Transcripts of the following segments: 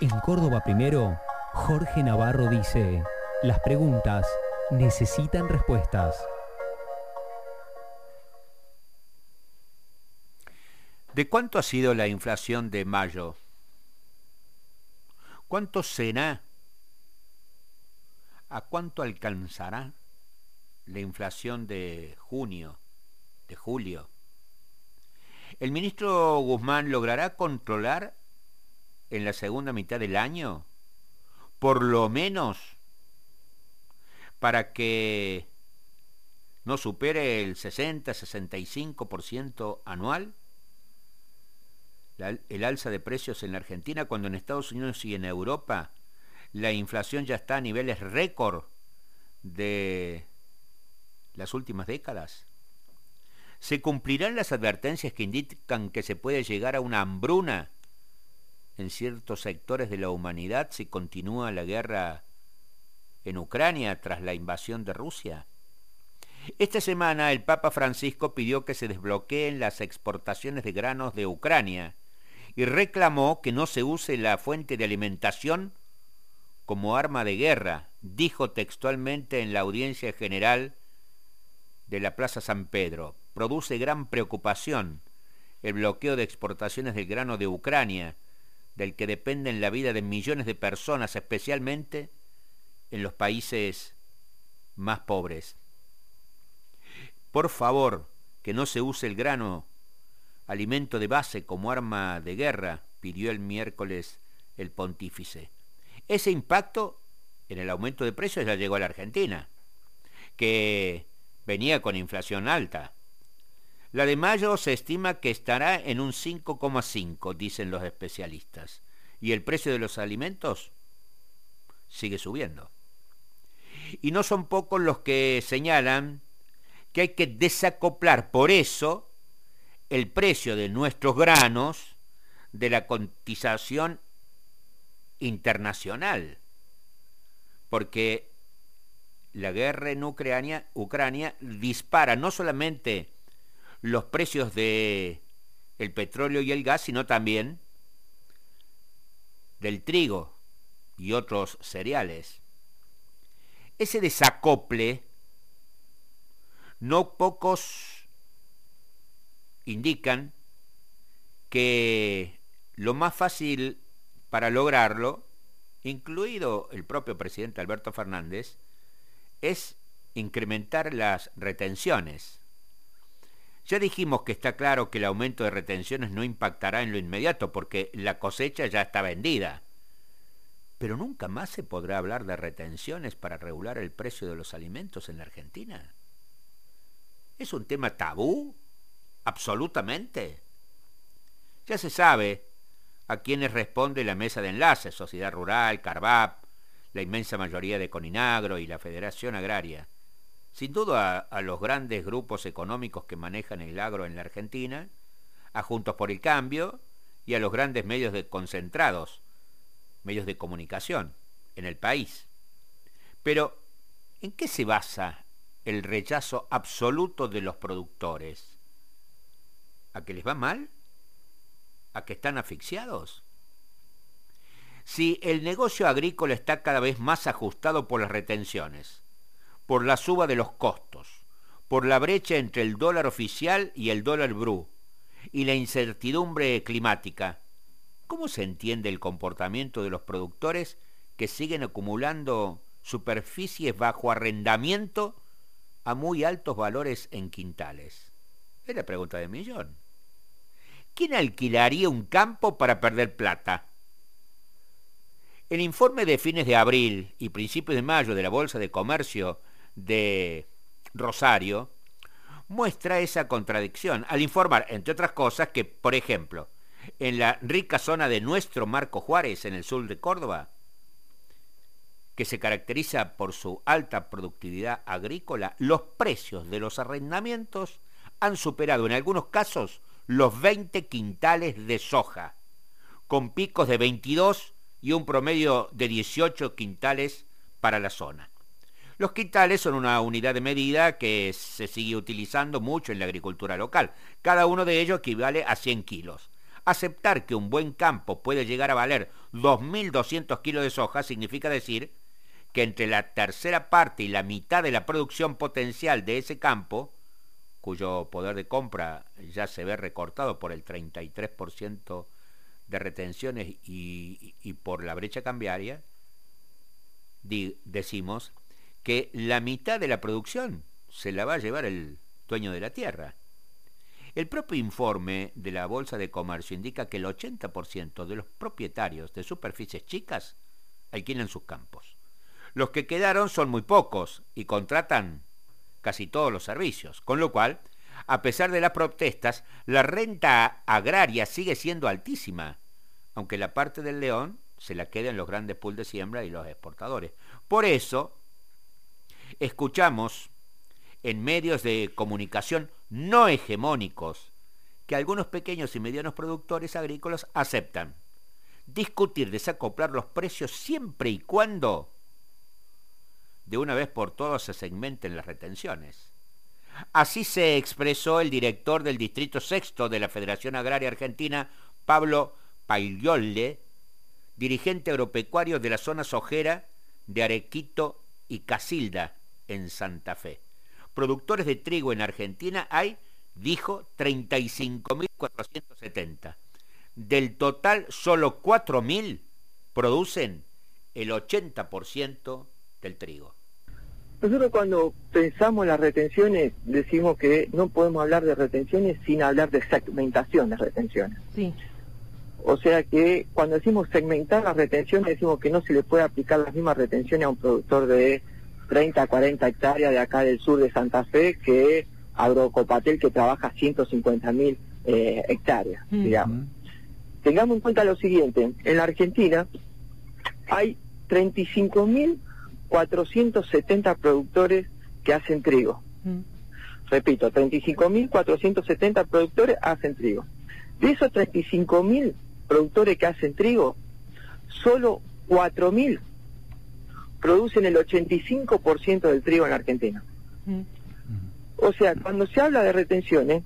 En Córdoba Primero, Jorge Navarro dice, las preguntas necesitan respuestas. ¿De cuánto ha sido la inflación de mayo? ¿Cuánto será? ¿A cuánto alcanzará la inflación de junio, de julio? ¿El ministro Guzmán logrará controlar en la segunda mitad del año, por lo menos, para que no supere el 60-65% anual? el alza de precios en la Argentina cuando en Estados Unidos y en Europa la inflación ya está a niveles récord de las últimas décadas? ¿Se cumplirán las advertencias que indican que se puede llegar a una hambruna en ciertos sectores de la humanidad si continúa la guerra en Ucrania tras la invasión de Rusia? Esta semana el Papa Francisco pidió que se desbloqueen las exportaciones de granos de Ucrania y reclamó que no se use la fuente de alimentación como arma de guerra, dijo textualmente en la audiencia general de la Plaza San Pedro. Produce gran preocupación el bloqueo de exportaciones del grano de Ucrania, del que dependen la vida de millones de personas, especialmente en los países más pobres. Por favor, que no se use el grano alimento de base como arma de guerra, pidió el miércoles el pontífice. Ese impacto en el aumento de precios ya llegó a la Argentina, que venía con inflación alta. La de mayo se estima que estará en un 5,5, dicen los especialistas, y el precio de los alimentos sigue subiendo. Y no son pocos los que señalan que hay que desacoplar por eso el precio de nuestros granos de la cotización internacional. Porque la guerra en Ucrania, Ucrania dispara no solamente los precios de el petróleo y el gas, sino también del trigo y otros cereales. Ese desacople, no pocos indican que lo más fácil para lograrlo, incluido el propio presidente Alberto Fernández, es incrementar las retenciones. Ya dijimos que está claro que el aumento de retenciones no impactará en lo inmediato porque la cosecha ya está vendida. Pero nunca más se podrá hablar de retenciones para regular el precio de los alimentos en la Argentina. ¿Es un tema tabú absolutamente. Ya se sabe a quienes responde la mesa de enlace, Sociedad Rural, Carvap, la inmensa mayoría de Coninagro y la Federación Agraria. Sin duda a, los grandes grupos económicos que manejan el agro en la Argentina, a Juntos por el Cambio y a los grandes medios de concentrados, medios de comunicación en el país. Pero, ¿en qué se basa el rechazo absoluto de los productores? ¿A que les va mal? ¿A que están asfixiados? Si el negocio agrícola está cada vez más ajustado por las retenciones, por la suba de los costos, por la brecha entre el dólar oficial y el dólar bru, y la incertidumbre climática, ¿cómo se entiende el comportamiento de los productores que siguen acumulando superficies bajo arrendamiento a muy altos valores en quintales? Es la pregunta de millón. ¿quién alquilaría un campo para perder plata? El informe de fines de abril y principios de mayo de la Bolsa de Comercio de Rosario muestra esa contradicción al informar, entre otras cosas, que, por ejemplo, en la rica zona de nuestro Marco Juárez, en el sur de Córdoba, que se caracteriza por su alta productividad agrícola, los precios de los arrendamientos han superado en algunos casos los 20 quintales de soja, con picos de 22 y un promedio de 18 quintales para la zona. Los quintales son una unidad de medida que se sigue utilizando mucho en la agricultura local. Cada uno de ellos equivale a 100 kilos. Aceptar que un buen campo puede llegar a valer 2.200 kilos de soja significa decir que entre la tercera parte y la mitad de la producción potencial de ese campo, cuyo poder de compra ya se ve recortado por el 33% de retenciones y, por la brecha cambiaria, decimos que la mitad de la producción se la va a llevar el dueño de la tierra. El propio informe de la Bolsa de Comercio indica que el 80% de los propietarios de superficies chicas alquilan sus campos. Los que quedaron son muy pocos y contratan casi todos los servicios, con lo cual, a pesar de las protestas, la renta agraria sigue siendo altísima, aunque la parte del león se la queda en los grandes pools de siembra y los exportadores. Por eso, escuchamos en medios de comunicación no hegemónicos que algunos pequeños y medianos productores agrícolas aceptan. Discutir desacoplar los precios siempre y cuando de una vez por todas se segmenten las retenciones. Así se expresó el director del Distrito Sexto de la Federación Agraria Argentina, Pablo Pagliole, dirigente agropecuario de la zona sojera de Arequito y Casilda, en Santa Fe productores de trigo en Argentina hay, dijo, 35.470. Del total, solo 4.000 producen el 80% del trigo. Nosotros cuando pensamos en las retenciones decimos que no podemos hablar de retenciones sin hablar de segmentación de retenciones. Sí. O sea que cuando decimos segmentar las retenciones decimos que no se le puede aplicar las mismas retenciones a un productor de 30, 40 hectáreas de acá del sur de Santa Fe que Agrocopatel que trabaja 150 mil eh, hectáreas, mm. digamos. Tengamos en cuenta lo siguiente, en la Argentina hay 35.470 productores que hacen trigo. Mm. Repito, 35.470 productores hacen trigo. De esos 35.000 productores que hacen trigo, solo 4.000 producen el 85% del trigo en la Argentina. O sea, cuando se habla de retenciones,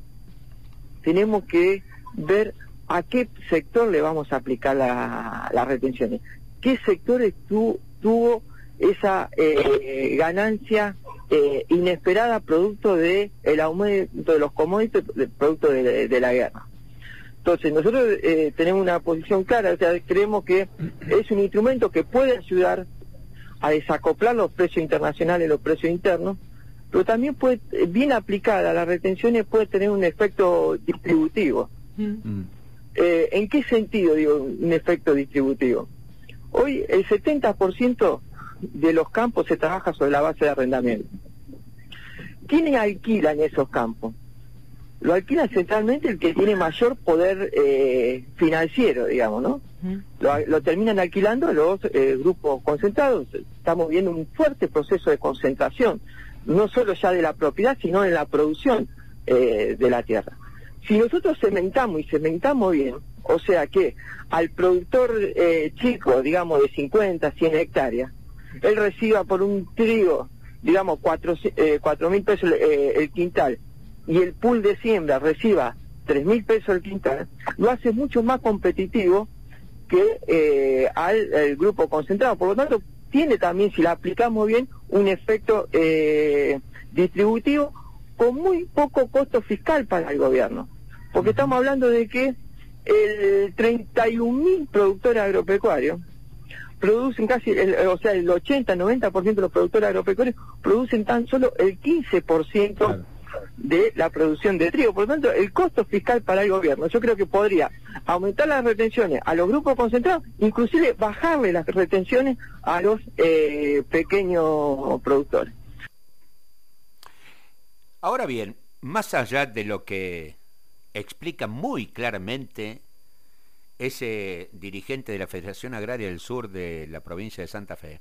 tenemos que ver a qué sector le vamos a aplicar las retenciones. ¿Qué sectores tuvo esa eh, ganancia eh, inesperada producto de el aumento de los commodities, producto de, la guerra? Entonces, nosotros eh, tenemos una posición clara, o sea, creemos que es un instrumento que puede ayudar a desacoplar los precios internacionales y los precios internos, pero también puede, bien aplicada, las retenciones puede tener un efecto distributivo. Mm. Eh, ¿En qué sentido digo un efecto distributivo? Hoy el 70% de los campos se trabaja sobre la base de arrendamiento. ¿Quiénes alquilan esos campos? Lo alquila centralmente el que tiene mayor poder eh, financiero, digamos, ¿no? lo, terminan alquilando los eh, grupos concentrados. Estamos viendo un fuerte proceso de concentración, no solo ya de la propiedad, sino en la producción eh, de la tierra. Si nosotros cementamos y cementamos bien, o sea que al productor eh, chico, digamos de 50, 100 hectáreas, él reciba por un trigo, digamos, 4 mil pesos el quintal, y el pool de siembra reciba 3 mil pesos el quintal, lo hace mucho más competitivo que eh, al, grupo concentrado. Por lo tanto, tiene también, si la aplicamos bien, un efecto eh, distributivo con muy poco costo fiscal para el gobierno. Porque estamos hablando de que el 31 mil productores agropecuarios producen casi, o sea, el 80-90% de los productores agropecuarios producen tan solo el 15% de la producción de trigo. Por lo tanto, el costo fiscal para el gobierno, yo creo que podría aumentar las retenciones a los grupos concentrados, inclusive bajarle las retenciones a los eh, pequeños productores. Ahora bien, más allá de lo que explica muy claramente ese dirigente de la Federación Agraria del Sur de la provincia de Santa Fe,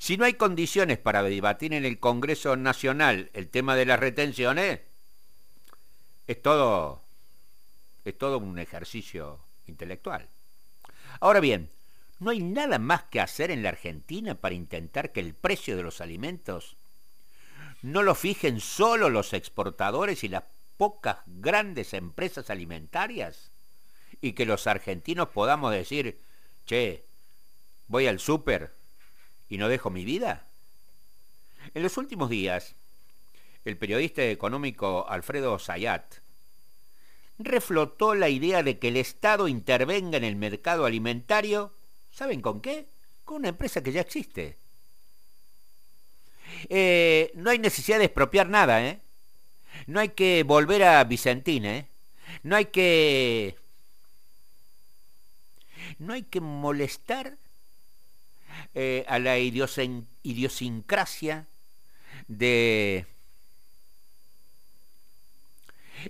si no hay condiciones para debatir en el Congreso Nacional el tema de las retenciones, es todo, es todo un ejercicio intelectual. Ahora bien, ¿no hay nada más que hacer en la Argentina para intentar que el precio de los alimentos no lo fijen solo los exportadores y las pocas grandes empresas alimentarias? y que los argentinos podamos decir, che, voy al súper y no dejo mi vida? En los últimos días, el periodista económico Alfredo Sayat reflotó la idea de que el Estado intervenga en el mercado alimentario, ¿saben con qué? Con una empresa que ya existe. Eh, no hay necesidad de expropiar nada, ¿eh? No hay que volver a Vicentín, ¿eh? No hay que... No hay que molestar eh, a la idiosincrasia de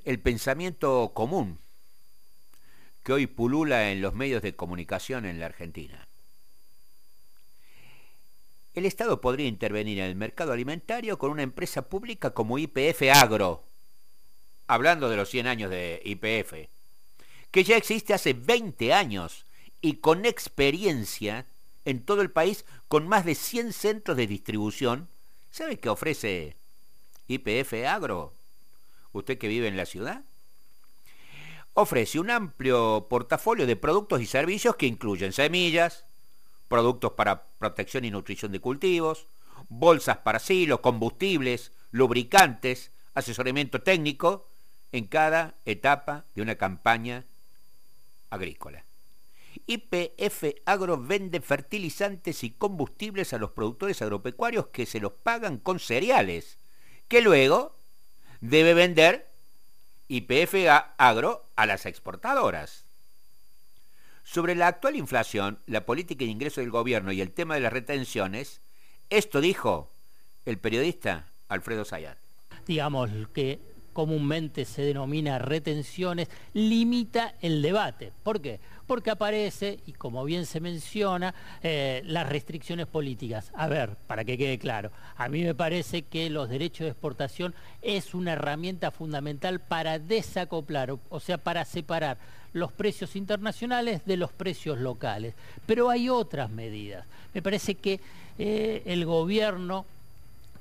el pensamiento común que hoy pulula en los medios de comunicación en la Argentina. El Estado podría intervenir en el mercado alimentario con una empresa pública como IPF Agro, hablando de los 100 años de IPF, que ya existe hace 20 años y con experiencia en todo el país con más de 100 centros de distribución. ¿Sabe qué ofrece IPF Agro? Usted que vive en la ciudad. Ofrece un amplio portafolio de productos y servicios que incluyen semillas, productos para protección y nutrición de cultivos, bolsas para silos, combustibles, lubricantes, asesoramiento técnico en cada etapa de una campaña agrícola. IPF Agro vende fertilizantes y combustibles a los productores agropecuarios que se los pagan con cereales, que luego debe vender IPF Agro a las exportadoras. Sobre la actual inflación, la política de ingreso del gobierno y el tema de las retenciones, esto dijo el periodista Alfredo Sayat. Digamos que comúnmente se denomina retenciones, limita el debate. ¿Por qué? Porque aparece, y como bien se menciona, eh, las restricciones políticas. A ver, para que quede claro, a mí me parece que los derechos de exportación es una herramienta fundamental para desacoplar, o sea, para separar los precios internacionales de los precios locales. Pero hay otras medidas. Me parece que eh, el gobierno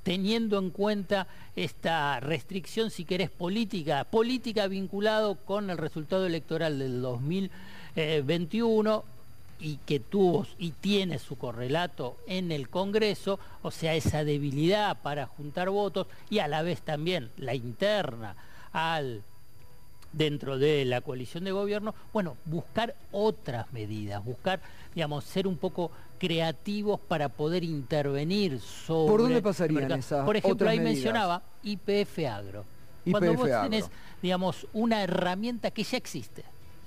teniendo en cuenta esta restricción, si querés, política, política vinculado con el resultado electoral del 2021 y que tuvo y tiene su correlato en el Congreso, o sea, esa debilidad para juntar votos y a la vez también la interna al dentro de la coalición de gobierno, bueno, buscar otras medidas, buscar, digamos, ser un poco creativos para poder intervenir sobre... ¿Por dónde pasarían esas Por ejemplo, ahí medidas? mencionaba IPF Agro. Cuando vos Agro. tenés, digamos, una herramienta que ya existe,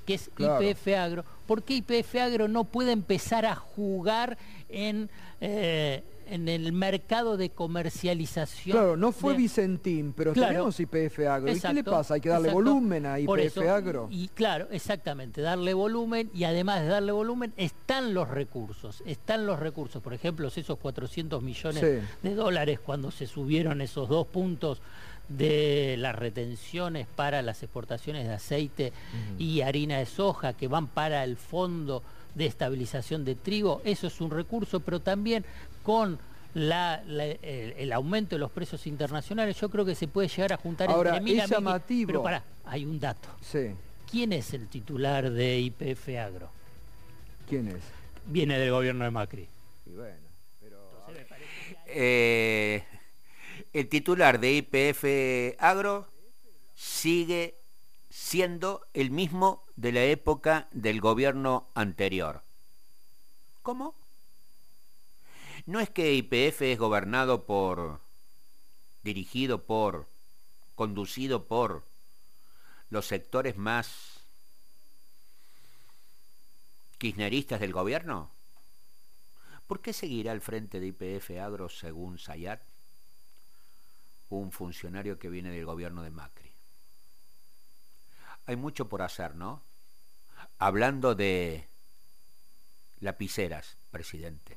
que es Claro. IPF Agro, ¿por qué IPF Agro no puede empezar a jugar en, eh, en el mercado de comercialización? Claro, no fue de- Vicentín, pero Claro. tenemos IPF Agro. ¿Y qué le Exacto, pasa? Hay que darle exacto. volumen a IPF Agro. Y claro, exactamente, darle volumen y además de darle volumen están los recursos, están los recursos, por ejemplo, esos 400 millones Sí. de dólares cuando se subieron esos dos puntos de las retenciones para las exportaciones de aceite y harina de soja que van para el fondo de estabilización de trigo, eso es un recurso, pero también con la- la- el, el aumento de los precios internacionales, yo creo que se puede llegar a juntar Ahora, entre mil es mil- llamativo. Pero pará, hay un dato. Sí. ¿Quién es el titular de IPF Agro? ¿Quién es? Viene del gobierno de Macri. Y bueno, pero... Eh, el titular de IPF Agro sigue siendo el mismo de la época del gobierno anterior. ¿Cómo? No es que IPF es gobernado por, dirigido por, conducido por los sectores más kirchneristas del gobierno. ¿Por qué seguirá al frente de IPF Agro según Sayat? Un funcionario que viene del gobierno de Macri. Hay mucho por hacer, ¿no? Hablando de lapiceras, presidente.